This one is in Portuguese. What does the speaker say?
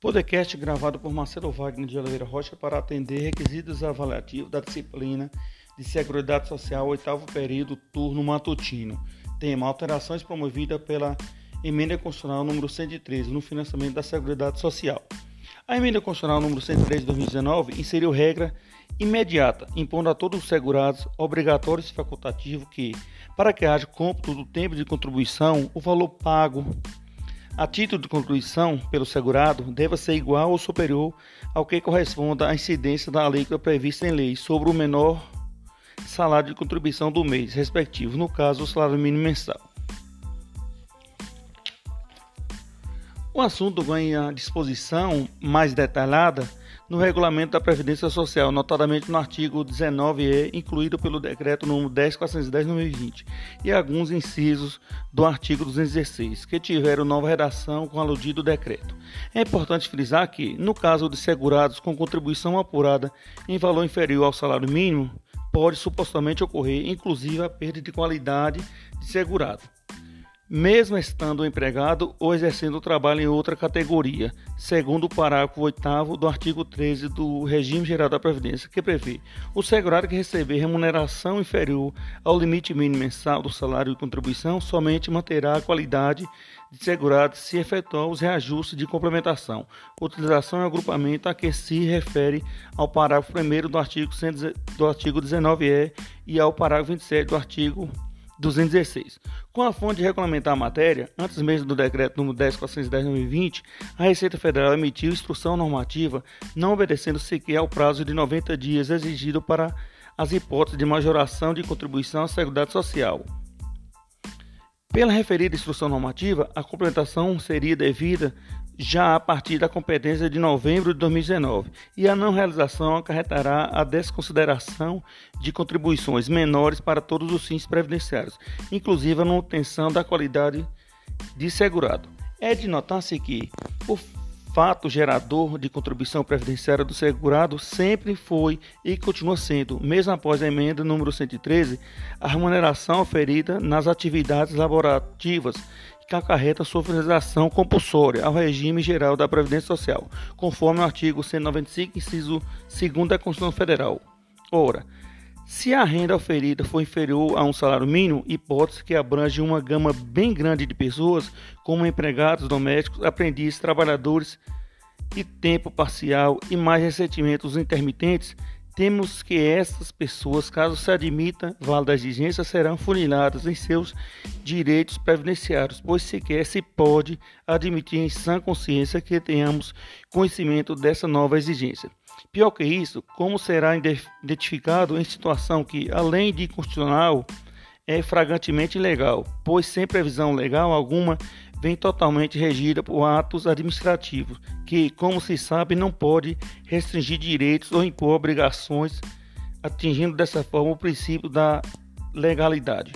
Podcast gravado por Marcelo Wagner de Oliveira Rocha para atender requisitos avaliativos da disciplina de Seguridade Social, oitavo período, turno matutino. Tema: alterações promovidas pela Emenda Constitucional número 113 no financiamento da Seguridade Social. A Emenda Constitucional número 103 de 2019 inseriu regra imediata, impondo a todos os segurados, obrigatório e facultativo, que, para que haja cômputo do tempo de contribuição, o valor pago a título de contribuição pelo segurado deva ser igual ou superior ao que corresponda à incidência da alíquota prevista em lei sobre o menor salário de contribuição do mês respectivo, no caso, o salário mínimo mensal. O assunto ganha disposição mais detalhada no regulamento da Previdência Social, notadamente no artigo 19E, incluído pelo decreto número 10410/2020, e alguns incisos do artigo 216, que tiveram nova redação com aludido decreto. É importante frisar que, no caso de segurados com contribuição apurada em valor inferior ao salário mínimo, pode supostamente ocorrer, inclusive, a perda de qualidade de segurado mesmo estando empregado ou exercendo o trabalho em outra categoria, segundo o parágrafo 8 do artigo 13 do Regime Geral da Previdência, que prevê o segurado que receber remuneração inferior ao limite mínimo mensal do salário de contribuição somente manterá a qualidade de segurado se efetuar os reajustes de complementação, utilização e agrupamento a que se refere ao parágrafo 1 do artigo, do artigo 19E e ao parágrafo 27 do artigo 216. Com a fonte de regulamentar a matéria, antes mesmo do decreto número 10.410/2020, a Receita Federal emitiu instrução normativa não obedecendo sequer ao prazo de 90 dias exigido para as hipóteses de majoração de contribuição à Seguridade Social. Pela referida instrução normativa, a complementação seria devida já a partir da competência de novembro de 2019, e a não realização acarretará a desconsideração de contribuições menores para todos os fins previdenciários, inclusive a manutenção da qualidade de segurado. É de notar-se que o fato gerador de contribuição previdenciária do segurado sempre foi e continua sendo, mesmo após a emenda número 113, a remuneração oferida nas atividades laborativas que acarreta sua finalização compulsória ao regime geral da Previdência Social, conforme o artigo 195, inciso 2 da Constituição Federal. Ora, se a renda oferida for inferior a um salário mínimo, hipótese que abrange uma gama bem grande de pessoas, como empregados domésticos, aprendizes, trabalhadores e tempo parcial e mais recentemente os intermitentes, temos que essas pessoas, caso se admita válida exigência, serão funiladas em seus direitos previdenciários, pois sequer se pode admitir em sã consciência que tenhamos conhecimento dessa nova exigência. Pior que isso, como será identificado em situação que, além de constitucional, é fragantemente ilegal, pois sem previsão legal alguma vem totalmente regida por atos administrativos, que, como se sabe, não pode restringir direitos ou impor obrigações, atingindo dessa forma o princípio da legalidade.